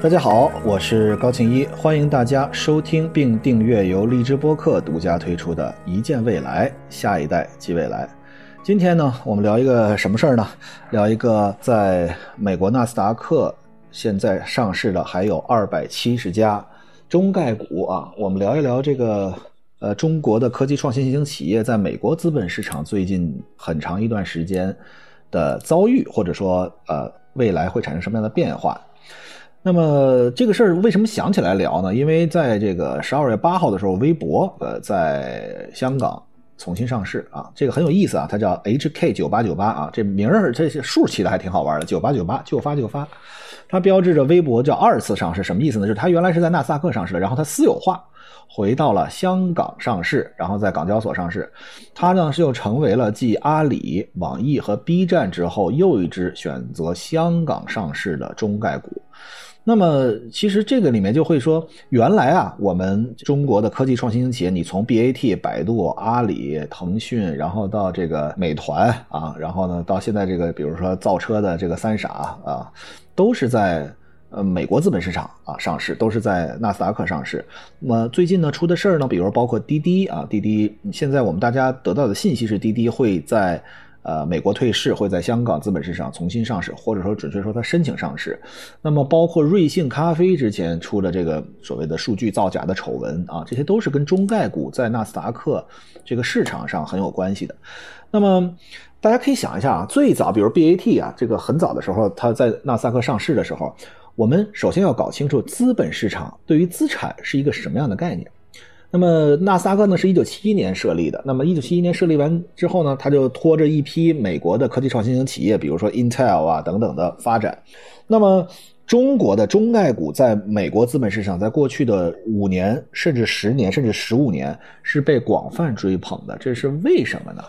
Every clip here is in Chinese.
大家好，我是高庆一，欢迎大家收听并订阅由荔枝播客独家推出的《一见未来，下一代即未来》。今天呢，我们聊一个什么事儿呢？聊一个在美国纳斯达克现在上市的还有二百七十家中概股啊。我们聊一聊这个呃中国的科技创新型企业在美国资本市场最近很长一段时间的遭遇，或者说呃未来会产生什么样的变化。那么这个事儿为什么想起来聊呢？因为在这个十二月八号的时候，微博呃在香港重新上市啊，这个很有意思啊，它叫 HK 九八九八啊，这名儿这些数起的还挺好玩的，九八九八就发就发，它标志着微博叫二次上市，什么意思呢？就是它原来是在纳斯达克上市的，然后它私有化，回到了香港上市，然后在港交所上市，它呢是又成为了继阿里、网易和 B 站之后又一支选择香港上市的中概股。那么，其实这个里面就会说，原来啊，我们中国的科技创新型企业，你从 BAT、百度、阿里、腾讯，然后到这个美团啊，然后呢，到现在这个，比如说造车的这个三傻啊，都是在呃美国资本市场啊上市，都是在纳斯达克上市。那么最近呢出的事儿呢，比如包括滴滴啊，滴滴现在我们大家得到的信息是，滴滴会在。呃，美国退市会在香港资本市场重新上市，或者说准确说它申请上市。那么包括瑞幸咖啡之前出的这个所谓的数据造假的丑闻啊，这些都是跟中概股在纳斯达克这个市场上很有关系的。那么大家可以想一下啊，最早比如 BAT 啊，这个很早的时候它在纳斯达克上市的时候，我们首先要搞清楚资本市场对于资产是一个什么样的概念。那么纳斯达克呢是一九七一年设立的。那么一九七一年设立完之后呢，他就拖着一批美国的科技创新型企业，比如说 Intel 啊等等的发展。那么中国的中概股在美国资本市场，在过去的五年甚至十年甚至十五年是被广泛追捧的，这是为什么呢？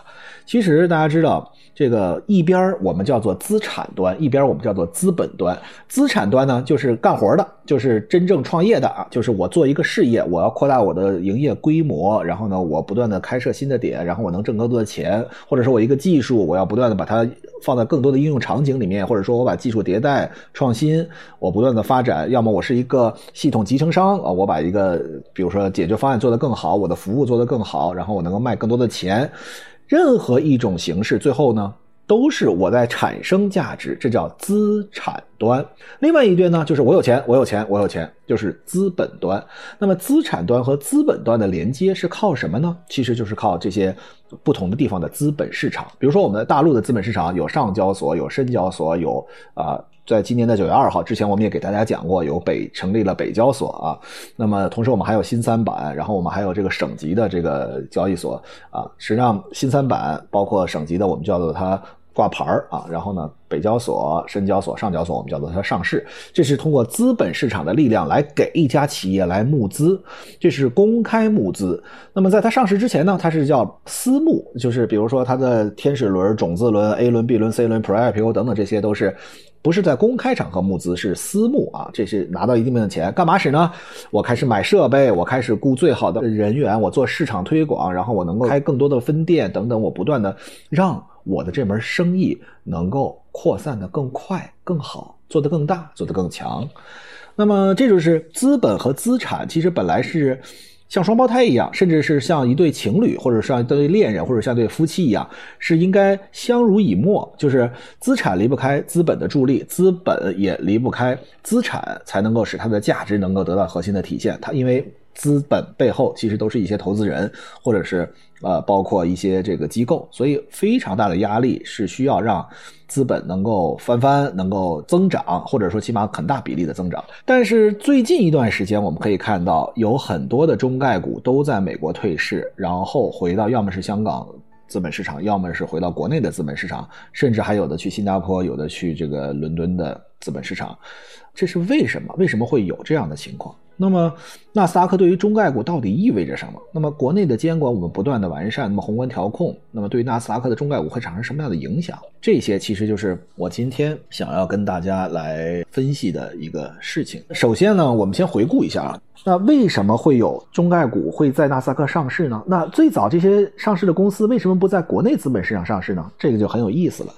其实大家知道。这个一边我们叫做资产端，一边我们叫做资本端。资产端呢，就是干活的，就是真正创业的啊，就是我做一个事业，我要扩大我的营业规模，然后呢，我不断的开设新的点，然后我能挣更多的钱，或者说我一个技术，我要不断的把它放在更多的应用场景里面，或者说我把技术迭代创新，我不断的发展。要么我是一个系统集成商啊，我把一个比如说解决方案做得更好，我的服务做得更好，然后我能够卖更多的钱。任何一种形式，最后呢，都是我在产生价值，这叫资产端。另外一端呢，就是我有钱，我有钱，我有钱，就是资本端。那么资产端和资本端的连接是靠什么呢？其实就是靠这些不同的地方的资本市场。比如说，我们的大陆的资本市场有上交所，有深交所，有啊。在今年的九月二号之前，我们也给大家讲过，有北成立了北交所啊。那么同时我们还有新三板，然后我们还有这个省级的这个交易所啊。实际上新三板包括省级的，我们叫做它挂牌儿啊。然后呢，北交所、深交所、上交所，我们叫做它上市。这是通过资本市场的力量来给一家企业来募资，这是公开募资。那么在它上市之前呢，它是叫私募，就是比如说它的天使轮、种子轮、A 轮、B 轮、C 轮、Pre IPO 等等，这些都是。不是在公开场合募资，是私募啊！这是拿到一定的钱，干嘛使呢？我开始买设备，我开始雇最好的人员，我做市场推广，然后我能够开更多的分店等等，我不断的让我的这门生意能够扩散的更快、更好，做得更大，做得更强。那么这就是资本和资产，其实本来是。像双胞胎一样，甚至是像一对情侣，或者像一对恋人，或者像对夫妻一样，是应该相濡以沫。就是资产离不开资本的助力，资本也离不开资产，才能够使它的价值能够得到核心的体现。它因为资本背后其实都是一些投资人，或者是呃包括一些这个机构，所以非常大的压力是需要让。资本能够翻番，能够增长，或者说起码很大比例的增长。但是最近一段时间，我们可以看到有很多的中概股都在美国退市，然后回到要么是香港资本市场，要么是回到国内的资本市场，甚至还有的去新加坡，有的去这个伦敦的资本市场。这是为什么？为什么会有这样的情况？那么，纳斯达克对于中概股到底意味着什么？那么，国内的监管我们不断的完善，那么宏观调控，那么对于纳斯达克的中概股会产生什么样的影响？这些其实就是我今天想要跟大家来分析的一个事情。首先呢，我们先回顾一下啊，那为什么会有中概股会在纳斯达克上市呢？那最早这些上市的公司为什么不在国内资本市场上市呢？这个就很有意思了。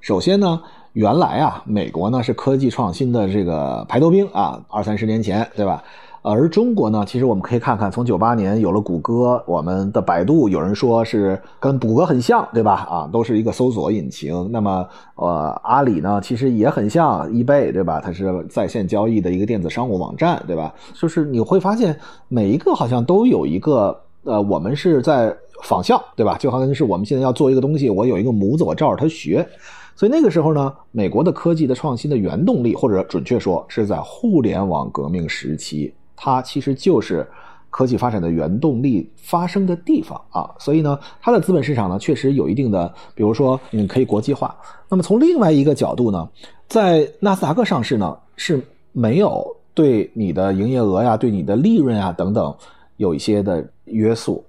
首先呢。原来啊，美国呢是科技创新的这个排头兵啊，二三十年前，对吧？而中国呢，其实我们可以看看，从九八年有了谷歌，我们的百度有人说是跟谷歌很像，对吧？啊，都是一个搜索引擎。那么，呃，阿里呢，其实也很像易贝，对吧？它是在线交易的一个电子商务网站，对吧？就是你会发现，每一个好像都有一个，呃，我们是在仿效，对吧？就好像是我们现在要做一个东西，我有一个模子，我照着它学。所以那个时候呢，美国的科技的创新的原动力，或者准确说是在互联网革命时期。它其实就是科技发展的原动力发生的地方啊，所以呢，它的资本市场呢确实有一定的，比如说你可以国际化。那么从另外一个角度呢，在纳斯达克上市呢是没有对你的营业额呀、对你的利润啊等等有一些的约束，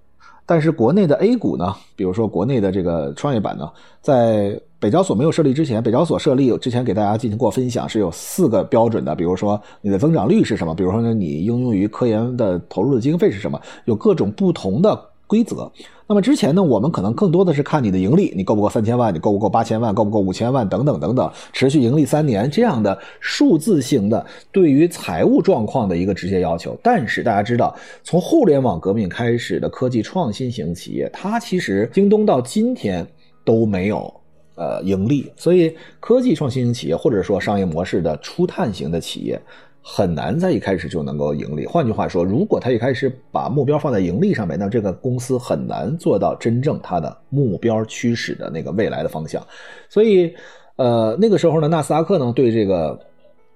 但是国内的 A 股呢，比如说国内的这个创业板呢，在北交所没有设立之前，北交所设立之前给大家进行过分享，是有四个标准的。比如说你的增长率是什么？比如说呢，你应用于科研的投入的经费是什么？有各种不同的规则。那么之前呢，我们可能更多的是看你的盈利，你够不够三千万？你够不够八千万？够不够五千万？等等等等，持续盈利三年这样的数字性的对于财务状况的一个直接要求。但是大家知道，从互联网革命开始的科技创新型企业，它其实京东到今天都没有。呃，盈利，所以科技创新型企业或者说商业模式的初探型的企业，很难在一开始就能够盈利。换句话说，如果他一开始把目标放在盈利上面，那这个公司很难做到真正它的目标驱使的那个未来的方向。所以，呃，那个时候呢，纳斯达克呢对这个。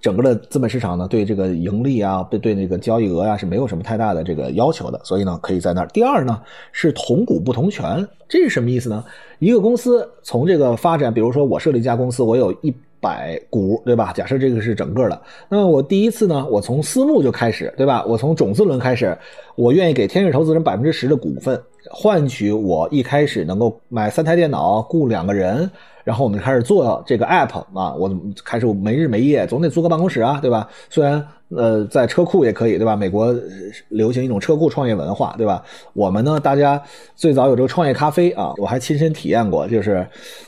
整个的资本市场呢，对这个盈利啊，对对那个交易额呀，是没有什么太大的这个要求的，所以呢，可以在那儿。第二呢，是同股不同权，这是什么意思呢？一个公司从这个发展，比如说我设立一家公司，我有一百股，对吧？假设这个是整个的，那么我第一次呢，我从私募就开始，对吧？我从种子轮开始，我愿意给天使投资人百分之十的股份，换取我一开始能够买三台电脑，雇两个人。然后我们开始做这个 app 啊，我开始没日没夜，总得租个办公室啊，对吧？虽然呃在车库也可以，对吧？美国流行一种车库创业文化，对吧？我们呢，大家最早有这个创业咖啡啊，我还亲身体验过，就是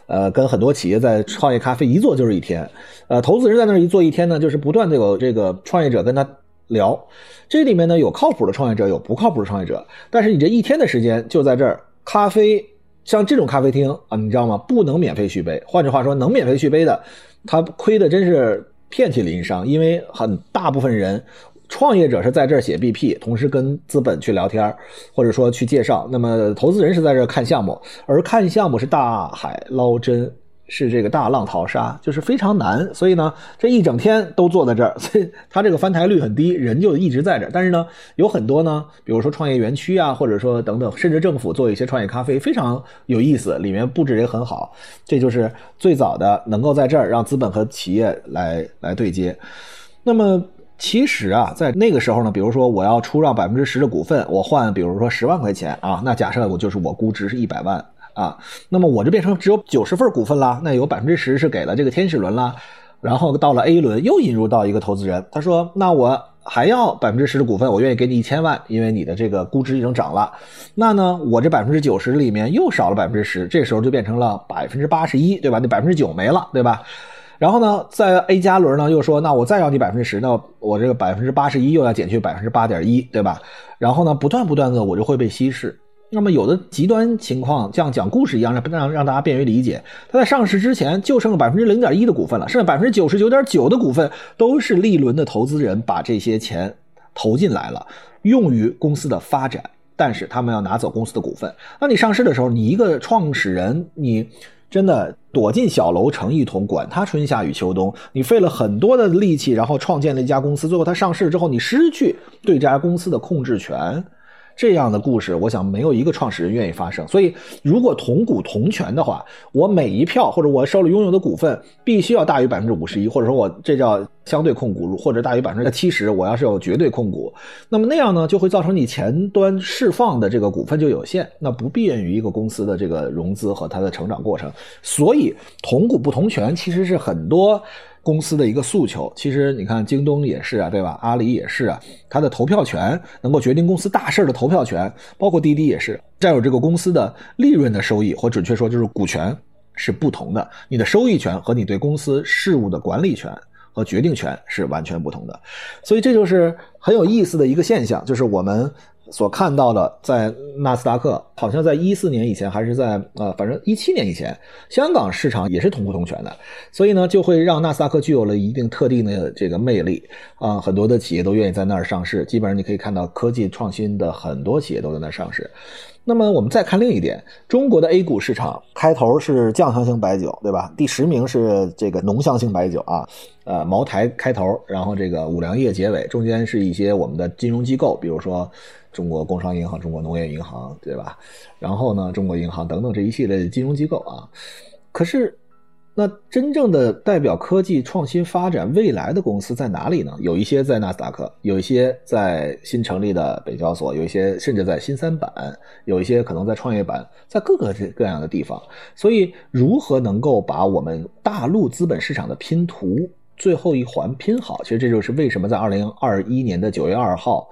呃跟很多企业在创业咖啡一坐就是一天，呃投资人在那儿一坐一天呢，就是不断的有这个创业者跟他聊，这里面呢有靠谱的创业者，有不靠谱的创业者，但是你这一天的时间就在这儿咖啡。像这种咖啡厅啊，你知道吗？不能免费续杯。换句话说，能免费续杯的，他亏的真是遍体鳞伤。因为很大部分人，创业者是在这儿写 BP，同时跟资本去聊天，或者说去介绍。那么投资人是在这儿看项目，而看项目是大海捞针。是这个大浪淘沙，就是非常难，所以呢，这一整天都坐在这儿，所以它这个翻台率很低，人就一直在这儿。但是呢，有很多呢，比如说创业园区啊，或者说等等，甚至政府做一些创业咖啡，非常有意思，里面布置也很好。这就是最早的能够在这儿让资本和企业来来对接。那么其实啊，在那个时候呢，比如说我要出让百分之十的股份，我换比如说十万块钱啊，那假设我就是我估值是一百万。啊，那么我就变成只有九十份股份了，那有百分之十是给了这个天使轮了，然后到了 A 轮又引入到一个投资人，他说那我还要百分之十的股份，我愿意给你一千万，因为你的这个估值已经涨了，那呢我这百分之九十里面又少了百分之十，这时候就变成了百分之八十一，对吧？那百分之九没了，对吧？然后呢，在 A 加轮呢又说那我再要你百分之十，那我这个百分之八十一又要减去百分之八点一，对吧？然后呢，不断不断的我就会被稀释。那么有的极端情况，像讲故事一样，让让让大家便于理解。它在上市之前就剩百分之零点一的股份了，剩下百分之九十九点九的股份都是利轮的投资人把这些钱投进来了，用于公司的发展。但是他们要拿走公司的股份。那你上市的时候，你一个创始人，你真的躲进小楼成一统，管他春夏与秋冬，你费了很多的力气，然后创建了一家公司，最后它上市之后，你失去对这家公司的控制权。这样的故事，我想没有一个创始人愿意发生。所以，如果同股同权的话，我每一票或者我手里拥有的股份必须要大于百分之五十一，或者说我这叫相对控股，或者大于百分之七十。我要是有绝对控股，那么那样呢，就会造成你前端释放的这个股份就有限，那不便于一个公司的这个融资和它的成长过程。所以，同股不同权其实是很多。公司的一个诉求，其实你看，京东也是啊，对吧？阿里也是啊，它的投票权能够决定公司大事的投票权，包括滴滴也是占有这个公司的利润的收益，或准确说就是股权。是不同的，你的收益权和你对公司事务的管理权和决定权是完全不同的，所以这就是很有意思的一个现象，就是我们。所看到的，在纳斯达克，好像在一四年以前，还是在呃，反正一七年以前，香港市场也是同股同权的，所以呢，就会让纳斯达克具有了一定特定的这个魅力啊，很多的企业都愿意在那儿上市。基本上你可以看到，科技创新的很多企业都在那儿上市。那么我们再看另一点，中国的 A 股市场开头是酱香型白酒，对吧？第十名是这个浓香型白酒啊，呃，茅台开头，然后这个五粮液结尾，中间是一些我们的金融机构，比如说。中国工商银行、中国农业银行，对吧？然后呢，中国银行等等这一系列的金融机构啊。可是，那真正的代表科技创新发展未来的公司在哪里呢？有一些在纳斯达克，有一些在新成立的北交所，有一些甚至在新三板，有一些可能在创业板，在各个各样的地方。所以，如何能够把我们大陆资本市场的拼图最后一环拼好？其实这就是为什么在二零二一年的九月二号。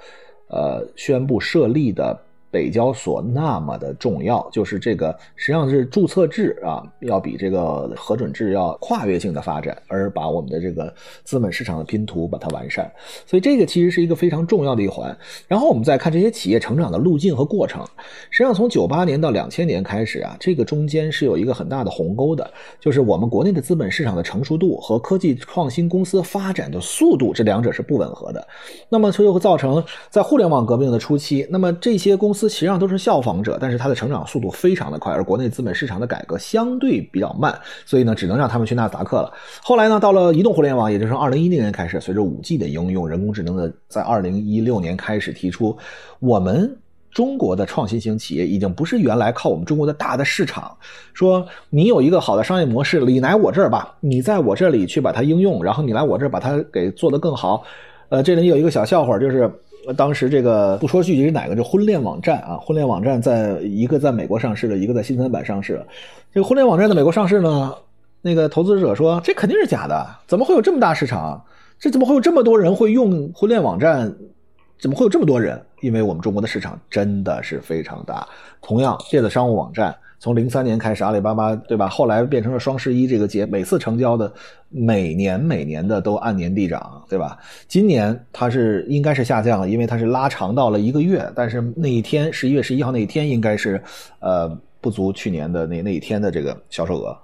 呃，宣布设立的。北交所那么的重要，就是这个实际上是注册制啊，要比这个核准制要跨越性的发展，而把我们的这个资本市场的拼图把它完善。所以这个其实是一个非常重要的一环。然后我们再看这些企业成长的路径和过程，实际上从九八年到两千年开始啊，这个中间是有一个很大的鸿沟的，就是我们国内的资本市场的成熟度和科技创新公司发展的速度，这两者是不吻合的。那么这就会造成在互联网革命的初期，那么这些公司。实际上都是效仿者，但是它的成长速度非常的快，而国内资本市场的改革相对比较慢，所以呢，只能让他们去纳斯达克了。后来呢，到了移动互联网，也就是二零一零年开始，随着五 G 的应用，人工智能的在二零一六年开始提出，我们中国的创新型企业已经不是原来靠我们中国的大的市场，说你有一个好的商业模式，你来我这儿吧，你在我这里去把它应用，然后你来我这儿把它给做得更好。呃，这里有一个小笑话，就是。当时这个不说具体是哪个，就婚恋网站啊，婚恋网站在一个在美国上市了，一个在新三板上市了。这个婚恋网站在美国上市呢，那个投资者说这肯定是假的，怎么会有这么大市场？这怎么会有这么多人会用婚恋网站？怎么会有这么多人？因为我们中国的市场真的是非常大。同样，电子商务网站。从零三年开始，阿里巴巴对吧？后来变成了双十一这个节，每次成交的每年每年的都按年递涨，对吧？今年它是应该是下降了，因为它是拉长到了一个月，但是那一天十一月十一号那一天应该是呃不足去年的那那一天的这个销售额。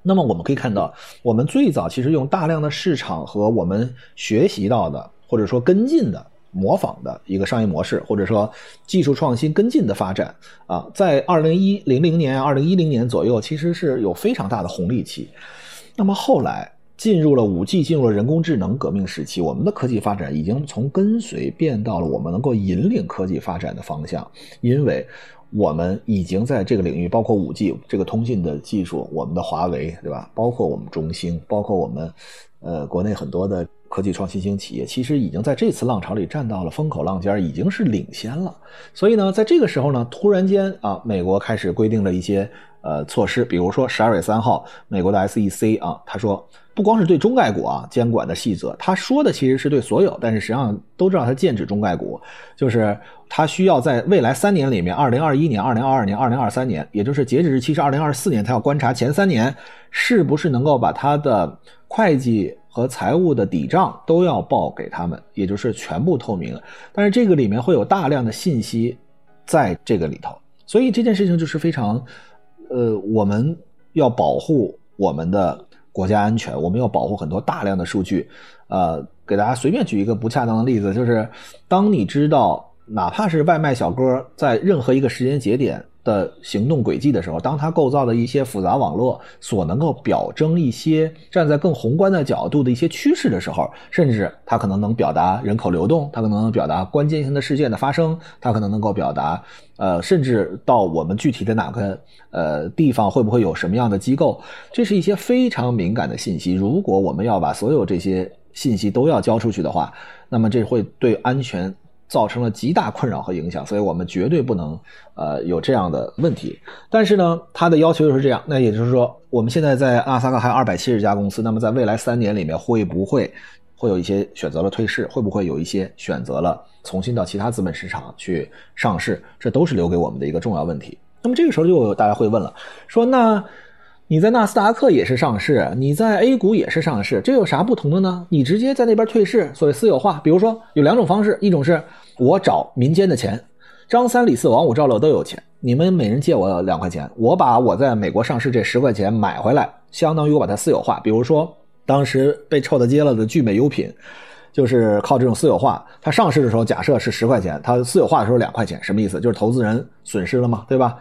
那么我们可以看到，我们最早其实用大量的市场和我们学习到的或者说跟进的。模仿的一个商业模式，或者说技术创新跟进的发展啊，在二零一零零年、二零一零年左右，其实是有非常大的红利期。那么后来进入了五 G，进入了人工智能革命时期，我们的科技发展已经从跟随变到了我们能够引领科技发展的方向，因为我们已经在这个领域，包括五 G 这个通信的技术，我们的华为对吧？包括我们中兴，包括我们呃国内很多的。科技创新型企业其实已经在这次浪潮里站到了风口浪尖，已经是领先了。所以呢，在这个时候呢，突然间啊，美国开始规定了一些呃措施，比如说十二月三号，美国的 SEC 啊，他说不光是对中概股啊监管的细则，他说的其实是对所有，但是实际上都知道他剑指中概股，就是他需要在未来三年里面，二零二一年、二零二二年、二零二三年，也就是截止日期是二零二四年，他要观察前三年是不是能够把他的会计。和财务的底账都要报给他们，也就是全部透明。但是这个里面会有大量的信息在这个里头，所以这件事情就是非常，呃，我们要保护我们的国家安全，我们要保护很多大量的数据。呃，给大家随便举一个不恰当的例子，就是当你知道，哪怕是外卖小哥在任何一个时间节点。的行动轨迹的时候，当它构造的一些复杂网络所能够表征一些站在更宏观的角度的一些趋势的时候，甚至它可能能表达人口流动，它可能能表达关键性的事件的发生，它可能能够表达，呃，甚至到我们具体的哪个呃地方会不会有什么样的机构，这是一些非常敏感的信息。如果我们要把所有这些信息都要交出去的话，那么这会对安全。造成了极大困扰和影响，所以我们绝对不能，呃，有这样的问题。但是呢，他的要求又是这样，那也就是说，我们现在在阿萨克还有二百七十家公司，那么在未来三年里面，会不会会有一些选择了退市？会不会有一些选择了重新到其他资本市场去上市？这都是留给我们的一个重要问题。那么这个时候就大家会问了，说那你在纳斯达克也是上市，你在 A 股也是上市，这有啥不同的呢？你直接在那边退市，所谓私有化，比如说有两种方式，一种是我找民间的钱，张三李四王五赵六都有钱，你们每人借我两块钱，我把我在美国上市这十块钱买回来，相当于我把它私有化。比如说当时被臭的接了的聚美优品，就是靠这种私有化，它上市的时候假设是十块钱，它私有化的时候两块钱，什么意思？就是投资人损失了嘛，对吧？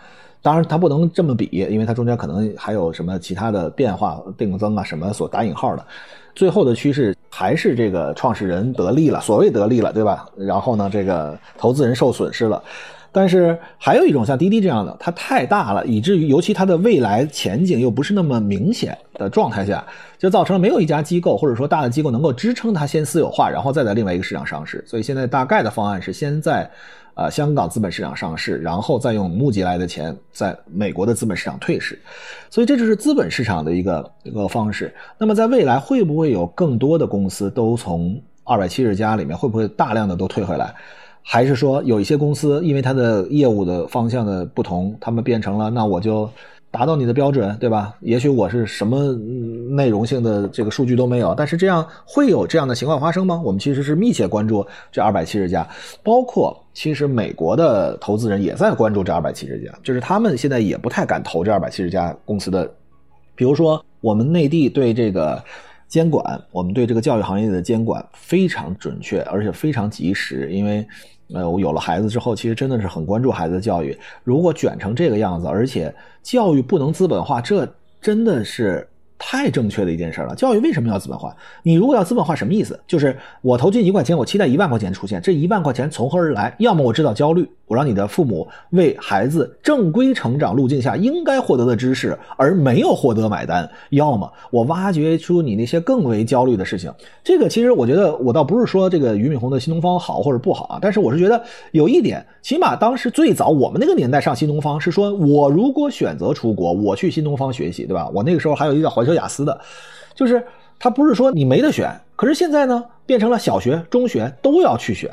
当然，它不能这么比，因为它中间可能还有什么其他的变化、定增啊什么所打引号的。最后的趋势还是这个创始人得利了，所谓得利了，对吧？然后呢，这个投资人受损失了。但是还有一种像滴滴这样的，它太大了，以至于尤其它的未来前景又不是那么明显的状态下，就造成了没有一家机构或者说大的机构能够支撑它先私有化，然后再在另外一个市场上市。所以现在大概的方案是先在。啊，香港资本市场上市，然后再用募集来的钱在美国的资本市场退市，所以这就是资本市场的一个一个方式。那么在未来会不会有更多的公司都从二百七十家里面会不会大量的都退回来？还是说有一些公司因为它的业务的方向的不同，他们变成了那我就。达到你的标准，对吧？也许我是什么内容性的这个数据都没有，但是这样会有这样的情况发生吗？我们其实是密切关注这二百七十家，包括其实美国的投资人也在关注这二百七十家，就是他们现在也不太敢投这二百七十家公司的。比如说，我们内地对这个监管，我们对这个教育行业的监管非常准确，而且非常及时，因为。呃，我有了孩子之后，其实真的是很关注孩子的教育。如果卷成这个样子，而且教育不能资本化，这真的是。太正确的一件事了。教育为什么要资本化？你如果要资本化，什么意思？就是我投进一块钱，我期待一万块钱出现。这一万块钱从何而来？要么我制造焦虑，我让你的父母为孩子正规成长路径下应该获得的知识而没有获得买单；要么我挖掘出你那些更为焦虑的事情。这个其实我觉得，我倒不是说这个俞敏洪的新东方好或者不好啊，但是我是觉得有一点，起码当时最早我们那个年代上新东方是说，我如果选择出国，我去新东方学习，对吧？我那个时候还有一个环。学雅思的，就是他不是说你没得选，可是现在呢，变成了小学、中学都要去选。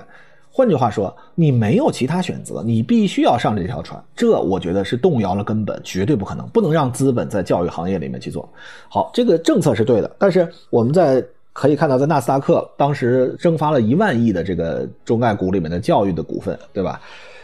换句话说，你没有其他选择，你必须要上这条船。这我觉得是动摇了根本，绝对不可能，不能让资本在教育行业里面去做好。这个政策是对的，但是我们在可以看到，在纳斯达克当时蒸发了一万亿的这个中概股里面的教育的股份，对吧？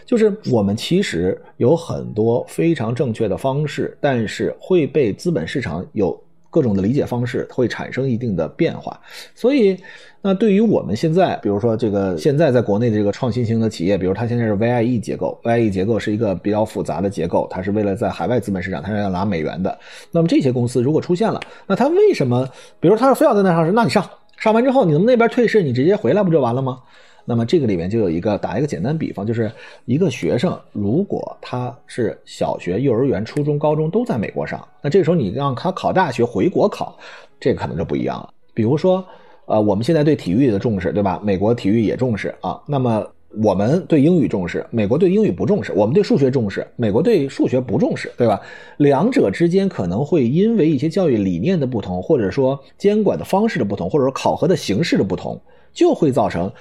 就是我们其实有很多非常正确的方式，但是会被资本市场有。各种的理解方式会产生一定的变化，所以，那对于我们现在，比如说这个现在在国内的这个创新型的企业，比如它现在是 VIE 结构，VIE 结构是一个比较复杂的结构，它是为了在海外资本市场，它是要拿美元的。那么这些公司如果出现了，那它为什么，比如它是非要在那上市，那你上上完之后，你们那边退市，你直接回来不就完了吗？那么这个里面就有一个打一个简单比方，就是一个学生如果他是小学、幼儿园、初中、高中都在美国上，那这个时候你让他考大学回国考，这个可能就不一样了。比如说，呃，我们现在对体育的重视，对吧？美国体育也重视啊。那么我们对英语重视，美国对英语不重视；我们对数学重视，美国对数学不重视，对吧？两者之间可能会因为一些教育理念的不同，或者说监管的方式的不同，或者说考核的形式的不同，就会造成。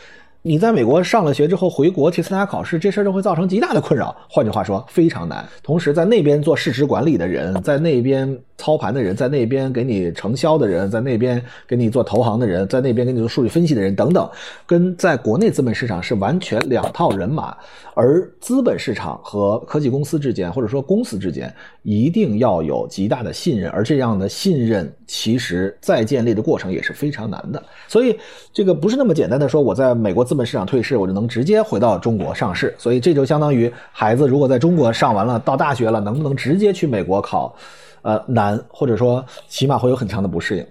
你在美国上了学之后回国去参加考试，这事儿就会造成极大的困扰。换句话说，非常难。同时，在那边做市值管理的人，在那边操盘的人，在那边给你承销的人，在那边给你做投行的人，在那边给你做数据分析的人等等，跟在国内资本市场是完全两套人马。而资本市场和科技公司之间，或者说公司之间，一定要有极大的信任。而这样的信任，其实再建立的过程也是非常难的。所以，这个不是那么简单的说，我在美国资本市场退市，我就能直接回到中国上市。所以，这就相当于孩子如果在中国上完了，到大学了，能不能直接去美国考？呃，难，或者说起码会有很强的不适应。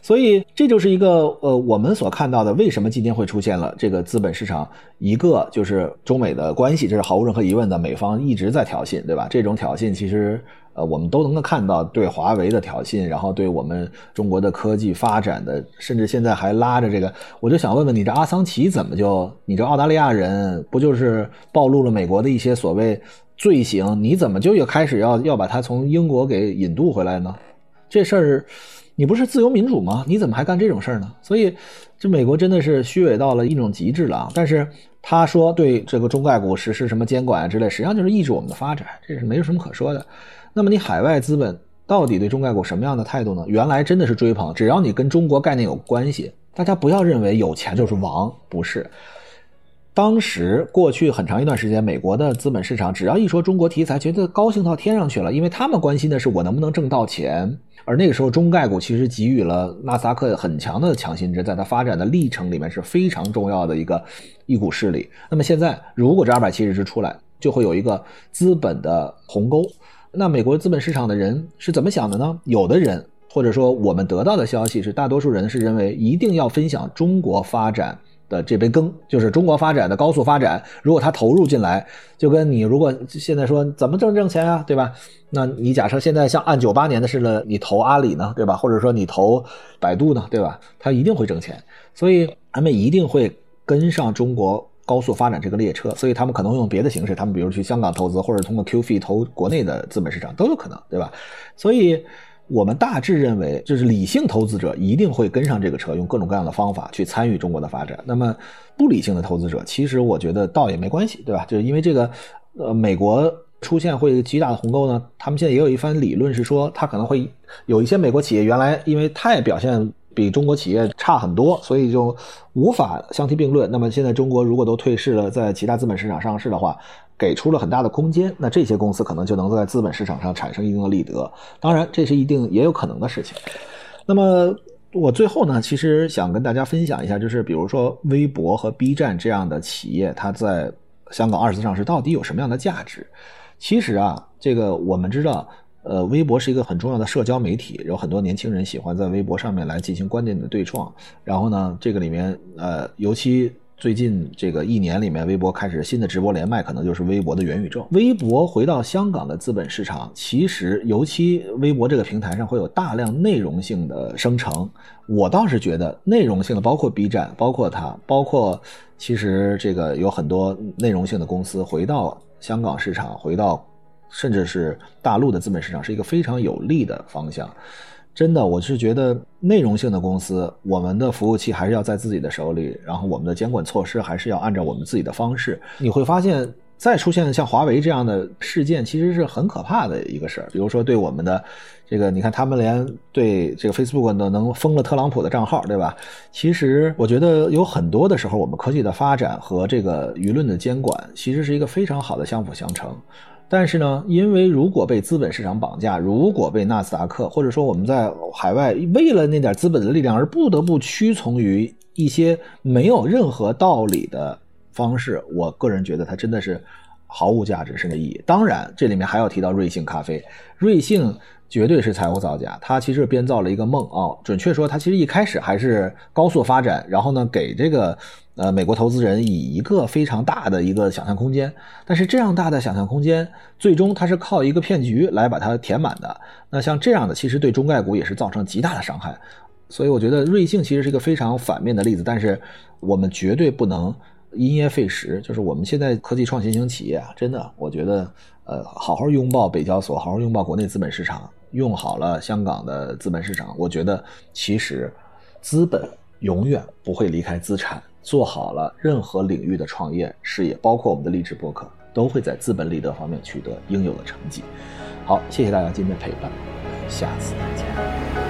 所以这就是一个呃，我们所看到的，为什么今天会出现了这个资本市场？一个就是中美的关系，这是毫无任何疑问的，美方一直在挑衅，对吧？这种挑衅其实呃，我们都能够看到对华为的挑衅，然后对我们中国的科技发展的，甚至现在还拉着这个。我就想问问你，这阿桑奇怎么就你这澳大利亚人不就是暴露了美国的一些所谓罪行？你怎么就又开始要要把他从英国给引渡回来呢？这事儿。你不是自由民主吗？你怎么还干这种事儿呢？所以，这美国真的是虚伪到了一种极致了啊！但是他说对这个中概股实施什么监管啊之类，实际上就是抑制我们的发展，这是没有什么可说的。那么你海外资本到底对中概股什么样的态度呢？原来真的是追捧，只要你跟中国概念有关系，大家不要认为有钱就是王，不是。当时过去很长一段时间，美国的资本市场只要一说中国题材，觉得高兴到天上去了，因为他们关心的是我能不能挣到钱。而那个时候，中概股其实给予了纳斯达克很强的强心针，在它发展的历程里面是非常重要的一个一股势力。那么现在，如果这二百七十只出来，就会有一个资本的鸿沟。那美国资本市场的人是怎么想的呢？有的人，或者说我们得到的消息是，大多数人是认为一定要分享中国发展。的这杯羹就是中国发展的高速发展，如果他投入进来，就跟你如果现在说怎么挣挣钱啊，对吧？那你假设现在像按九八年的似的，你投阿里呢，对吧？或者说你投百度呢，对吧？他一定会挣钱，所以他们一定会跟上中国高速发展这个列车，所以他们可能用别的形式，他们比如去香港投资，或者通过 QF 投国内的资本市场都有可能，对吧？所以。我们大致认为，就是理性投资者一定会跟上这个车，用各种各样的方法去参与中国的发展。那么，不理性的投资者，其实我觉得倒也没关系，对吧？就是因为这个，呃，美国出现会极大的鸿沟呢。他们现在也有一番理论是说，他可能会有一些美国企业原来因为太表现比中国企业差很多，所以就无法相提并论。那么现在中国如果都退市了，在其他资本市场上市的话。给出了很大的空间，那这些公司可能就能在资本市场上产生一定的利得。当然，这是一定也有可能的事情。那么，我最后呢，其实想跟大家分享一下，就是比如说微博和 B 站这样的企业，它在香港二次上市到底有什么样的价值？其实啊，这个我们知道，呃，微博是一个很重要的社交媒体，有很多年轻人喜欢在微博上面来进行观点的对撞。然后呢，这个里面呃，尤其。最近这个一年里面，微博开始新的直播连麦，可能就是微博的元宇宙。微博回到香港的资本市场，其实尤其微博这个平台上会有大量内容性的生成。我倒是觉得内容性的，包括 B 站，包括它，包括其实这个有很多内容性的公司回到香港市场，回到甚至是大陆的资本市场，是一个非常有利的方向。真的，我是觉得内容性的公司，我们的服务器还是要在自己的手里，然后我们的监管措施还是要按照我们自己的方式。你会发现，再出现像华为这样的事件，其实是很可怕的一个事儿。比如说，对我们的这个，你看他们连对这个 Facebook 都能封了特朗普的账号，对吧？其实我觉得有很多的时候，我们科技的发展和这个舆论的监管，其实是一个非常好的相辅相成。但是呢，因为如果被资本市场绑架，如果被纳斯达克，或者说我们在海外为了那点资本的力量而不得不屈从于一些没有任何道理的方式，我个人觉得它真的是毫无价值甚至意义。当然，这里面还要提到瑞幸咖啡，瑞幸。绝对是财务造假，他其实编造了一个梦啊！准确说，他其实一开始还是高速发展，然后呢，给这个呃美国投资人以一个非常大的一个想象空间。但是这样大的想象空间，最终他是靠一个骗局来把它填满的。那像这样的，其实对中概股也是造成极大的伤害。所以我觉得瑞幸其实是一个非常反面的例子，但是我们绝对不能因噎废食。就是我们现在科技创新型企业啊，真的，我觉得呃，好好拥抱北交所，好好拥抱国内资本市场。用好了香港的资本市场，我觉得其实资本永远不会离开资产。做好了任何领域的创业事业，包括我们的励志博客，都会在资本利得方面取得应有的成绩。好，谢谢大家今天陪伴，下次再见。